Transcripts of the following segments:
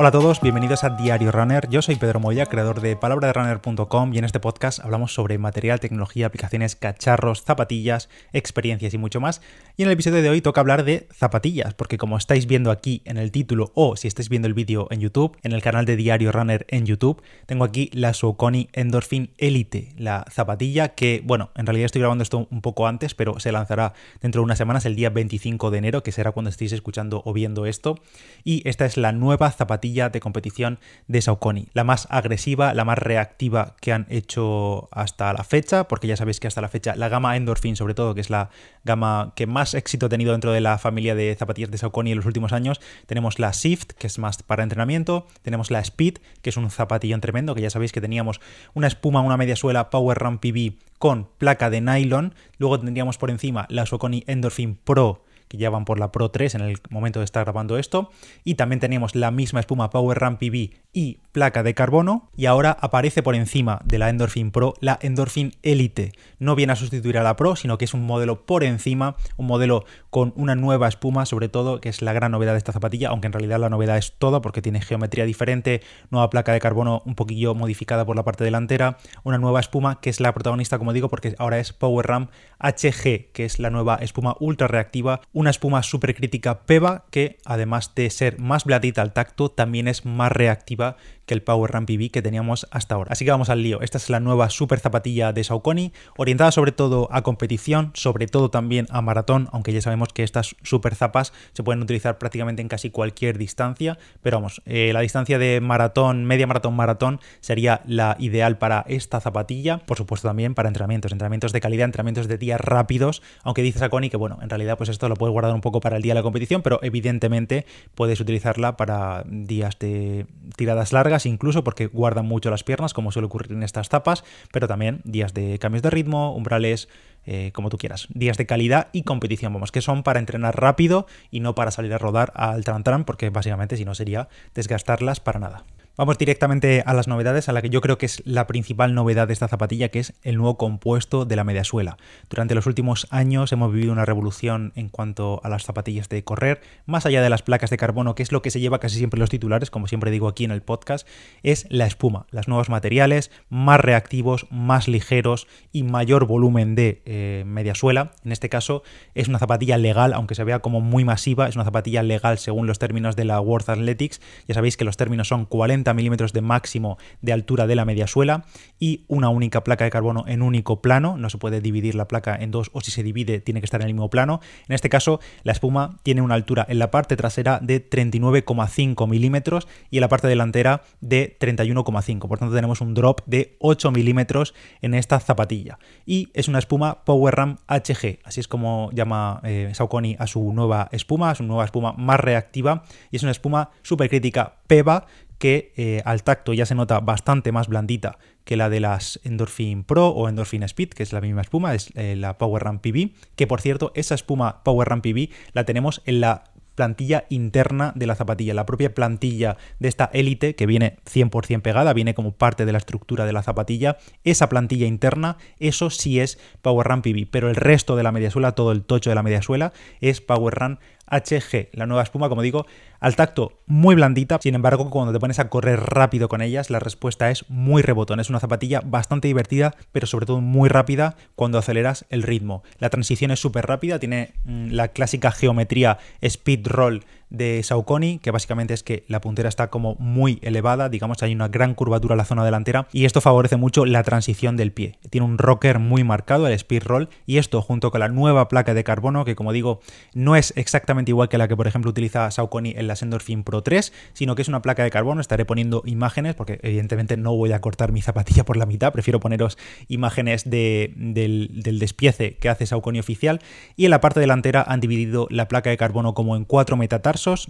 Hola a todos, bienvenidos a Diario Runner. Yo soy Pedro Moya, creador de palabraderunner.com y en este podcast hablamos sobre material, tecnología, aplicaciones, cacharros, zapatillas, experiencias y mucho más. Y en el episodio de hoy toca hablar de zapatillas, porque como estáis viendo aquí en el título o si estáis viendo el vídeo en YouTube, en el canal de Diario Runner en YouTube, tengo aquí la Saucony Endorphin Elite, la zapatilla que, bueno, en realidad estoy grabando esto un poco antes, pero se lanzará dentro de unas semanas, el día 25 de enero, que será cuando estéis escuchando o viendo esto. Y esta es la nueva zapatilla de competición de Saucony. La más agresiva, la más reactiva que han hecho hasta la fecha, porque ya sabéis que hasta la fecha la gama Endorphin, sobre todo, que es la gama que más éxito ha tenido dentro de la familia de zapatillas de Saucony en los últimos años, tenemos la Shift, que es más para entrenamiento, tenemos la Speed, que es un zapatillón tremendo, que ya sabéis que teníamos una espuma, una media suela Power Run PB con placa de nylon, luego tendríamos por encima la Saucony Endorphin Pro, que ya van por la Pro 3 en el momento de estar grabando esto. Y también teníamos la misma espuma Power Run PB y placa de carbono. Y ahora aparece por encima de la Endorphin Pro la Endorphin Elite. No viene a sustituir a la Pro, sino que es un modelo por encima, un modelo con una nueva espuma, sobre todo, que es la gran novedad de esta zapatilla, aunque en realidad la novedad es toda porque tiene geometría diferente, nueva placa de carbono un poquillo modificada por la parte delantera, una nueva espuma que es la protagonista, como digo, porque ahora es Power Ram HG, que es la nueva espuma ultra reactiva, una espuma supercrítica PEVA que además de ser más blandita al tacto, también es más reactiva Chiba que el Power Run PB que teníamos hasta ahora. Así que vamos al lío. Esta es la nueva super zapatilla de Saucony, orientada sobre todo a competición, sobre todo también a maratón, aunque ya sabemos que estas super zapas se pueden utilizar prácticamente en casi cualquier distancia, pero vamos, eh, la distancia de maratón, media maratón, maratón sería la ideal para esta zapatilla, por supuesto también para entrenamientos, entrenamientos de calidad, entrenamientos de días rápidos, aunque dice Saucony que bueno, en realidad pues esto lo puedes guardar un poco para el día de la competición, pero evidentemente puedes utilizarla para días de tiradas largas incluso porque guardan mucho las piernas, como suele ocurrir en estas tapas, pero también días de cambios de ritmo, umbrales, eh, como tú quieras. Días de calidad y competición, vamos, que son para entrenar rápido y no para salir a rodar al tran, porque básicamente si no sería desgastarlas para nada. Vamos directamente a las novedades, a la que yo creo que es la principal novedad de esta zapatilla, que es el nuevo compuesto de la mediasuela. Durante los últimos años hemos vivido una revolución en cuanto a las zapatillas de correr, más allá de las placas de carbono, que es lo que se lleva casi siempre los titulares, como siempre digo aquí en el podcast, es la espuma, los nuevos materiales, más reactivos, más ligeros y mayor volumen de eh, mediasuela. En este caso es una zapatilla legal, aunque se vea como muy masiva, es una zapatilla legal según los términos de la World Athletics. Ya sabéis que los términos son 40 milímetros de máximo de altura de la media suela y una única placa de carbono en único plano. No se puede dividir la placa en dos o si se divide tiene que estar en el mismo plano. En este caso, la espuma tiene una altura en la parte trasera de 39,5 milímetros y en la parte delantera de 31,5. Por tanto, tenemos un drop de 8 milímetros en esta zapatilla. Y es una espuma Power Ram HG, así es como llama eh, Saucony a su nueva espuma, a su nueva espuma más reactiva. Y es una espuma supercrítica PEVA que eh, al tacto ya se nota bastante más blandita que la de las Endorphin Pro o Endorphin Speed, que es la misma espuma, es eh, la Power Run PB, que por cierto, esa espuma Power Run PB la tenemos en la plantilla interna de la zapatilla, la propia plantilla de esta élite que viene 100% pegada, viene como parte de la estructura de la zapatilla, esa plantilla interna, eso sí es Power Run PB, pero el resto de la mediasuela, todo el tocho de la mediasuela es Power Run HG, la nueva espuma, como digo, al tacto muy blandita, sin embargo, cuando te pones a correr rápido con ellas, la respuesta es muy rebotón. Es una zapatilla bastante divertida, pero sobre todo muy rápida cuando aceleras el ritmo. La transición es súper rápida, tiene mm, la clásica geometría speed roll de Saucony, que básicamente es que la puntera está como muy elevada, digamos, hay una gran curvatura en la zona delantera y esto favorece mucho la transición del pie. Tiene un rocker muy marcado, el speed roll, y esto junto con la nueva placa de carbono, que como digo, no es exactamente igual que la que por ejemplo utiliza Saucony en la Endorphin Pro 3, sino que es una placa de carbono, estaré poniendo imágenes, porque evidentemente no voy a cortar mi zapatilla por la mitad, prefiero poneros imágenes de, del, despiece que hace Saucony oficial, y en la parte delantera han dividido la placa de carbono como en cuatro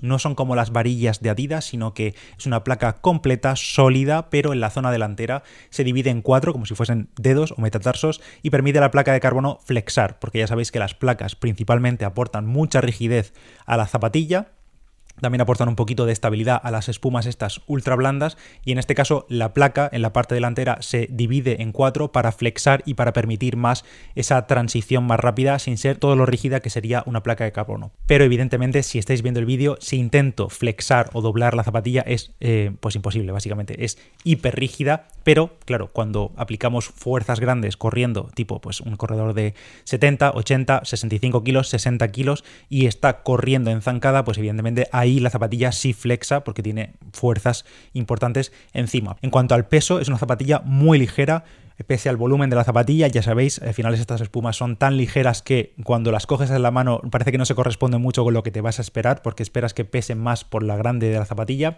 no son como las varillas de Adidas, sino que es una placa completa, sólida, pero en la zona delantera se divide en cuatro, como si fuesen dedos o metatarsos, y permite a la placa de carbono flexar, porque ya sabéis que las placas principalmente aportan mucha rigidez a la zapatilla también aportan un poquito de estabilidad a las espumas estas ultra blandas y en este caso la placa en la parte delantera se divide en cuatro para flexar y para permitir más esa transición más rápida sin ser todo lo rígida que sería una placa de carbono. Pero evidentemente si estáis viendo el vídeo, si intento flexar o doblar la zapatilla es eh, pues imposible básicamente, es hiper rígida, pero claro, cuando aplicamos fuerzas grandes corriendo, tipo pues un corredor de 70, 80, 65 kilos, 60 kilos y está corriendo en zancada, pues evidentemente hay la zapatilla sí flexa porque tiene fuerzas importantes encima. En cuanto al peso, es una zapatilla muy ligera, pese al volumen de la zapatilla, ya sabéis, al final estas espumas son tan ligeras que cuando las coges en la mano parece que no se corresponde mucho con lo que te vas a esperar, porque esperas que pesen más por la grande de la zapatilla.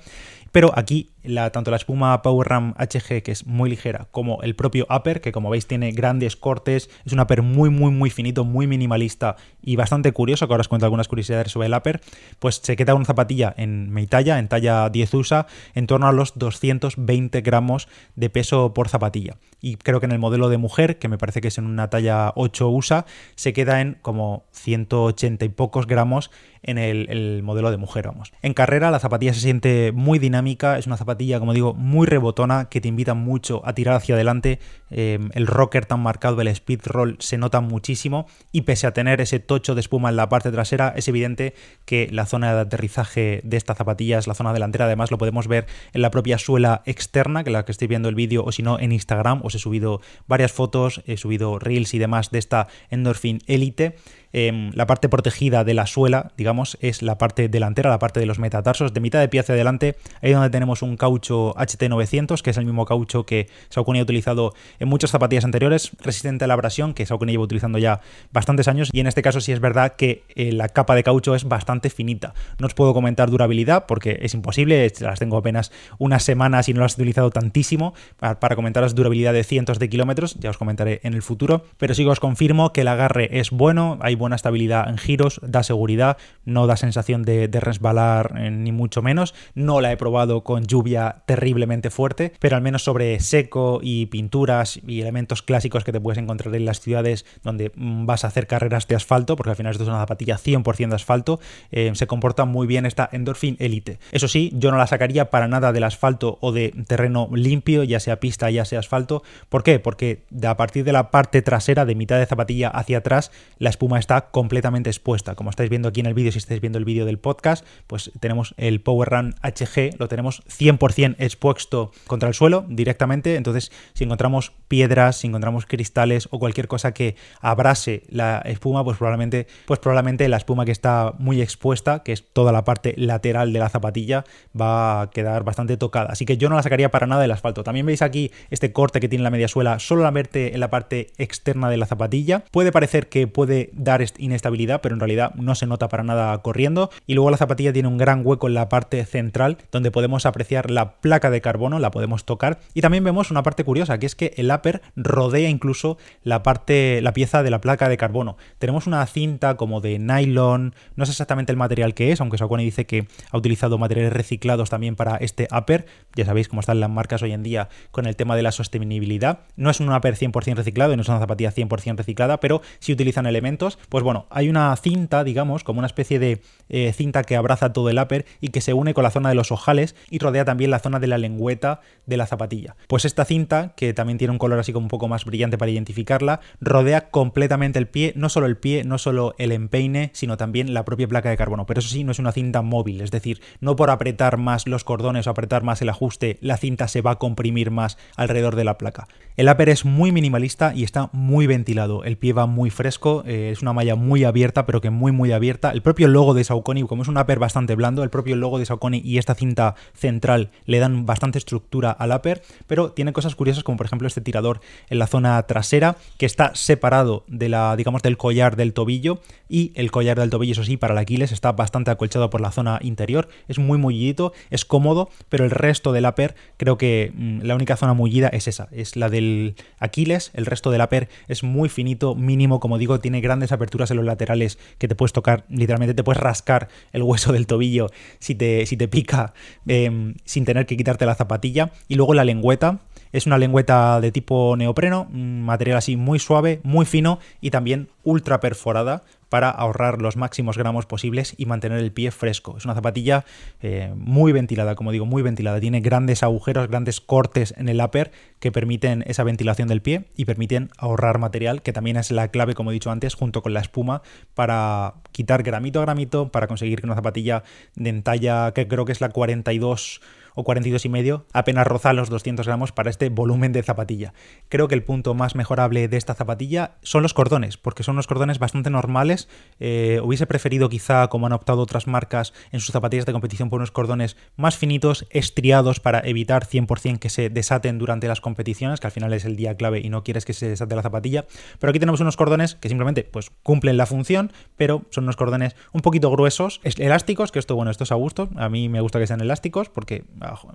Pero aquí, tanto la espuma Power Ram HG, que es muy ligera, como el propio upper, que como veis tiene grandes cortes, es un upper muy, muy, muy finito, muy minimalista y bastante curioso, que ahora os cuento algunas curiosidades sobre el upper, pues se queda una zapatilla en mi talla, en talla 10 USA, en torno a los 220 gramos de peso por zapatilla. Y que en el modelo de mujer, que me parece que es en una talla 8 USA, se queda en como 180 y pocos gramos en el, modelo de mujer, vamos. En carrera la zapatilla se siente muy dinámica, es una zapatilla, como digo, muy rebotona, que te invita mucho a tirar hacia adelante. Em, el rocker tan marcado, el speed roll, se nota muchísimo y pese a tener ese tocho de espuma en la parte trasera, es evidente que la zona de aterrizaje de esta zapatilla es la zona delantera, además lo podemos ver en la propia suela externa, que la que estoy viendo el vídeo, o si no, en Instagram, os he subido varias fotos, he subido reels y demás de esta Endorphin Elite. Em, la parte protegida de la suela, digamos, es la parte delantera, la parte de los metatarsos, de mitad de pie hacia adelante, ahí donde tenemos un caucho HT900, que es el mismo caucho que Saucony ha utilizado en muchas zapatillas anteriores, resistente a la abrasión, que Saucony lleva utilizando ya bastantes años, y en este caso sí es verdad que eh, la capa de caucho es bastante finita. No os puedo comentar durabilidad porque es imposible, las tengo apenas unas semanas y no las he utilizado tantísimo para, para comentaros durabilidad de cientos de kilómetros, ya os comentaré en el futuro, pero sí que os confirmo que el agarre es bueno, hay buena estabilidad en giros, da seguridad, no da sensación de, resbalar eh, ni mucho menos. No la he probado con lluvia terriblemente fuerte, pero al menos sobre seco y pinturas y elementos clásicos que te puedes encontrar en las ciudades donde mm, vas a hacer carreras de asfalto, porque al final esto es una zapatilla 100% de asfalto, eh, se comporta muy bien esta Endorphin Elite. Eso sí, yo no la sacaría para nada del asfalto o de terreno limpio, ya sea pista, ya sea asfalto. ¿Por qué? Porque a partir de la parte trasera, de mitad de zapatilla hacia atrás, la espuma está completamente expuesta. Como estáis viendo aquí en el vídeo, si estáis viendo el vídeo del podcast, pues tenemos el Power Run HG, lo tenemos 100% expuesto contra el suelo directamente. Entonces, si encontramos piedras, si encontramos cristales o cualquier cosa que abrase la espuma, pues probablemente, pues probablemente la espuma que está muy expuesta, que es toda la parte lateral de la zapatilla, va a quedar bastante tocada. Así que yo no la sacaría para nada del asfalto. También veis aquí este corte que tiene la media suela, solo la verte en la parte externa de la zapatilla. Puede parecer que puede dar inestabilidad, pero en realidad no se nota para nada corriendo. Y luego la zapatilla tiene un gran hueco en la parte central donde podemos apreciar la placa de carbono, la podemos tocar. Y también vemos una parte curiosa, que es que el upper rodea incluso la parte, la pieza de la placa de carbono. Tenemos una cinta como de nylon, no sé exactamente el material que es, aunque Saucony dice que ha utilizado materiales reciclados también para este upper. Ya sabéis cómo están las marcas hoy en día con el tema de la sostenibilidad. No es un upper 100% reciclado y no es una zapatilla 100% reciclada, pero si utilizan elementos, pues bueno, hay una cinta, digamos, como una especie de eh, cinta que abraza todo el upper y que se une con la zona de los ojales y rodea también la zona de la lengüeta de la zapatilla. Pues esta cinta, que también tiene un color así como un poco más brillante para identificarla, rodea completamente el pie, no solo el pie, no solo el empeine, sino también la propia placa de carbono. Pero eso sí, no es una cinta móvil, es decir, no por apretar más los cordones o apretar más el ajuste, la cinta se va a comprimir más alrededor de la placa. El upper es muy minimalista y está muy ventilado, el pie va muy fresco, eh, es una malla muy abierta, pero que muy muy abierta. El propio logo de Saucony, como es un upper bastante blando, el propio logo de Saucony y esta cinta central le dan bastante estructura al upper, pero tiene cosas curiosas como por ejemplo este tirador en la zona trasera que está separado de la, digamos, del collar del tobillo y el collar del tobillo, eso sí, para el Aquiles está bastante acolchado por la zona interior, es muy mullidito, es cómodo, pero el resto del upper creo que mm, la única zona mullida es esa, es la del Aquiles, el resto del upper es muy finito, mínimo, como digo, tiene grandes aperturas en los laterales que te puedes tocar, literalmente te puedes rascar el hueso del tobillo si te, si te pica em, sin tener que quitarte la zapatilla. Y luego la lengüeta Es una lengüeta de tipo neopreno, material así muy suave, muy fino y también ultra perforada para ahorrar los máximos gramos posibles y mantener el pie fresco. Es una zapatilla eh, muy ventilada, como digo, muy ventilada. Tiene grandes agujeros, grandes cortes en el upper que permiten esa ventilación del pie y permiten ahorrar material, que también es la clave, como he dicho antes, junto con la espuma para quitar gramito a gramito, para conseguir que una zapatilla de talla que creo que es la 42 o 42 y medio, apenas roza los 200 gramos para este volumen de zapatilla. Creo que el punto más mejorable de esta zapatilla son los cordones, porque son unos cordones bastante normales. Eh, hubiese preferido quizá, como han optado otras marcas en sus zapatillas de competición, por unos cordones más finitos, estriados para evitar 100% que se desaten durante las competiciones, que al final es el día clave y no quieres que se desate la zapatilla. Pero aquí tenemos unos cordones que simplemente pues, cumplen la función, pero son unos cordones un poquito gruesos, elásticos, que esto, bueno, esto es a gusto. A mí me gusta que sean elásticos porque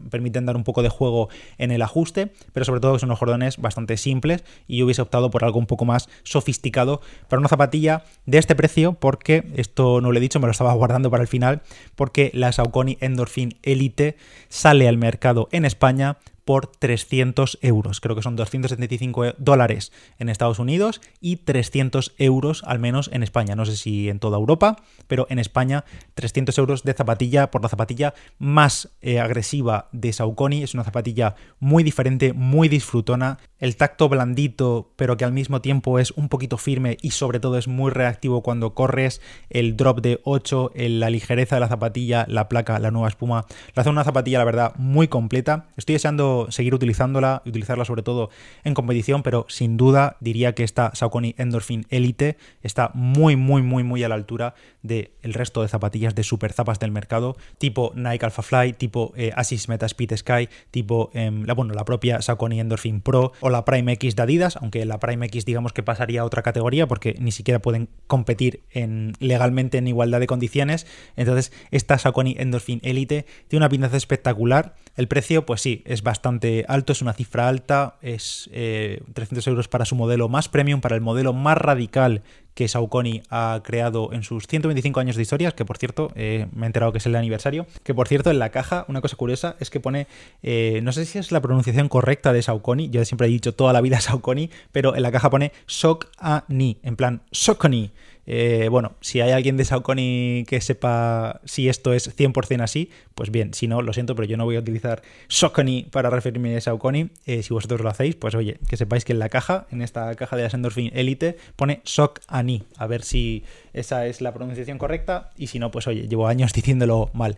permiten dar un poco de juego en el ajuste, pero sobre todo son unos cordones bastante simples y yo hubiese optado por algo un poco más sofisticado para una zapatilla de este precio, porque esto no lo he dicho, me lo estaba guardando para el final, porque la Saucony Endorphin Elite sale al mercado en España por 300 euros. Creo que son 275 dólares en Estados Unidos y 300 euros al menos en España. No sé si en toda Europa, pero en España 300 euros de zapatilla por la zapatilla más eh, agresiva de Saucony. Es una zapatilla muy diferente, muy disfrutona. El tacto blandito, pero que al mismo tiempo es un poquito firme y sobre todo es muy reactivo cuando corres. El drop de 8, la ligereza de la zapatilla, la placa, la nueva espuma. Lo hace una zapatilla, la verdad, muy completa. Estoy deseando seguir utilizándola utilizarla sobre todo en competición, pero sin duda diría que esta Saucony Endorphin Elite está muy, muy, muy, muy a la altura del resto de zapatillas de super zapas del mercado, tipo Nike Alpha Fly, tipo eh, Asics Meta Speed Sky, tipo em, la, bueno, la propia Saucony Endorphin Pro o la Prime X de Adidas, aunque la Prime X digamos que pasaría a otra categoría porque ni siquiera pueden competir en, legalmente en igualdad de condiciones. Entonces, esta Saucony Endorphin Elite tiene una pintaza espectacular. El precio, pues sí, es bastante alto, es una cifra alta, es 300 eh, euros para su modelo más premium, para el modelo más radical que Saucony ha creado en sus 125 años de historias, que por cierto, eh, me he enterado que es el aniversario, que por cierto en la caja, una cosa curiosa es que pone, eh, no sé si es la pronunciación correcta de Saucony, yo siempre he dicho toda la vida Saucony, pero en la caja pone Sok-a-ni, en plan Saucony. Eh, bueno, si hay alguien de Saucony que sepa si esto es 100% así, pues bien, si no, lo siento, pero yo no voy a utilizar Saucony para referirme a Saucony. Eh, si vosotros lo hacéis, pues oye, que sepáis que en la caja, en esta caja de la Endorphin Elite, pone Saucony. A ver si esa es la pronunciación correcta y si no, pues oye, llevo años diciéndolo mal.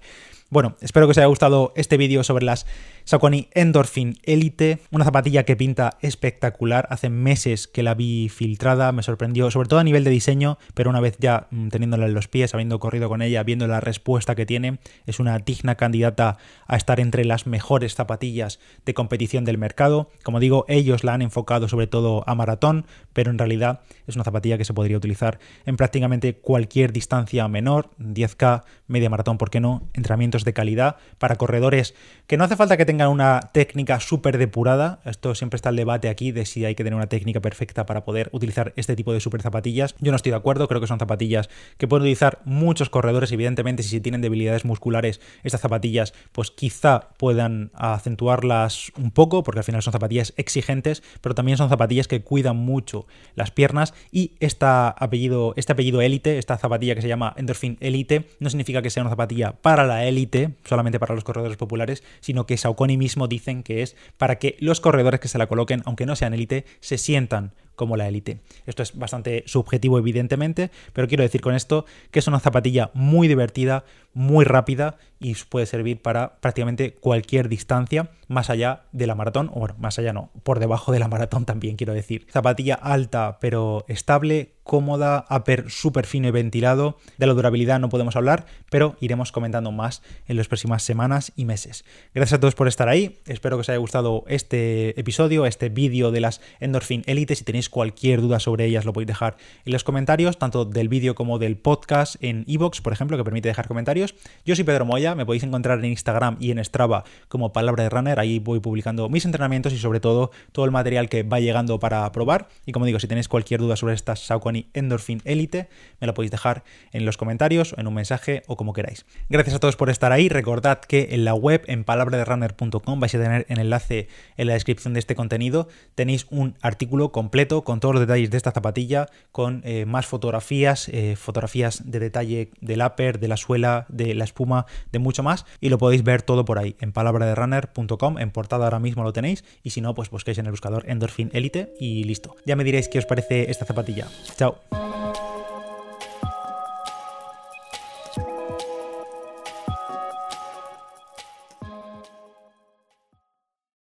Bueno, espero que os haya gustado este vídeo sobre las Saucony Endorphin Elite, una zapatilla que pinta espectacular. Hace meses que la vi filtrada, me sorprendió, sobre todo a nivel de diseño, pero una vez ya mm, teniéndola en los pies, habiendo corrido con ella, viendo la respuesta que tiene, es una digna candidata a estar entre las mejores zapatillas de competición del mercado. Como digo, ellos la han enfocado sobre todo a maratón, pero en realidad es una zapatilla que se podría utilizar en prácticamente cualquier distancia menor, 10K, media maratón, ¿por qué no? Entrenamientos de calidad para corredores que no hace falta que tengan una técnica súper depurada. Esto siempre está el debate aquí de si hay que tener una técnica perfecta para poder utilizar este tipo de super zapatillas. Yo no estoy de acuerdo, creo que son zapatillas que pueden utilizar muchos corredores. Evidentemente, si tienen debilidades musculares, estas zapatillas, pues quizá puedan acentuarlas un poco, porque al final son zapatillas exigentes, pero también son zapatillas que cuidan mucho las piernas. Y esta apellido, este apellido élite, esta zapatilla que se llama Endorphin Elite, no significa que sea una zapatilla para la élite solamente para los corredores populares, sino que Saucony mismo dicen que es para que los corredores que se la coloquen, aunque no sean élite, se sientan como la élite. Esto es bastante subjetivo, evidentemente, pero quiero decir con esto que es una zapatilla muy divertida, muy rápida y puede servir para prácticamente cualquier distancia más allá de la maratón, o bueno, más allá no, por debajo de la maratón también quiero decir. Zapatilla alta pero estable, cómoda, upper súper fino y ventilado. De la durabilidad no podemos hablar, pero iremos comentando más en las próximas semanas y meses. Gracias a todos por estar ahí, espero que os haya gustado este episodio, este vídeo de las Endorphin Elite. Si tenéis cualquier duda sobre ellas lo podéis dejar en los comentarios, tanto del vídeo como del podcast en iVoox, por ejemplo, que permite dejar comentarios. Yo soy Pedro Moya, me podéis encontrar en Instagram y en Strava como Palabra de Runner, ahí voy publicando mis entrenamientos y sobre todo todo el material que va llegando para probar. Y como digo, si tenéis cualquier duda sobre esta Saucony Endorphin Elite, me la podéis dejar en los comentarios, en un mensaje o como queráis. Gracias a todos por estar ahí. Recordad que en la web, en palabraderunner.com, vais a tener el enlace en la descripción de este contenido. Tenéis un artículo completo con todos los detalles de esta zapatilla, con eh, más fotografías, eh, fotografías de detalle del upper, de la suela, de la espuma, de mucho más. Y lo podéis ver todo por ahí, en palabraderunner.com. En portada ahora mismo lo tenéis. Y si no, pues busquéis en el buscador Endorphin Elite y listo. Ya me diréis qué os parece esta zapatilla. Chao.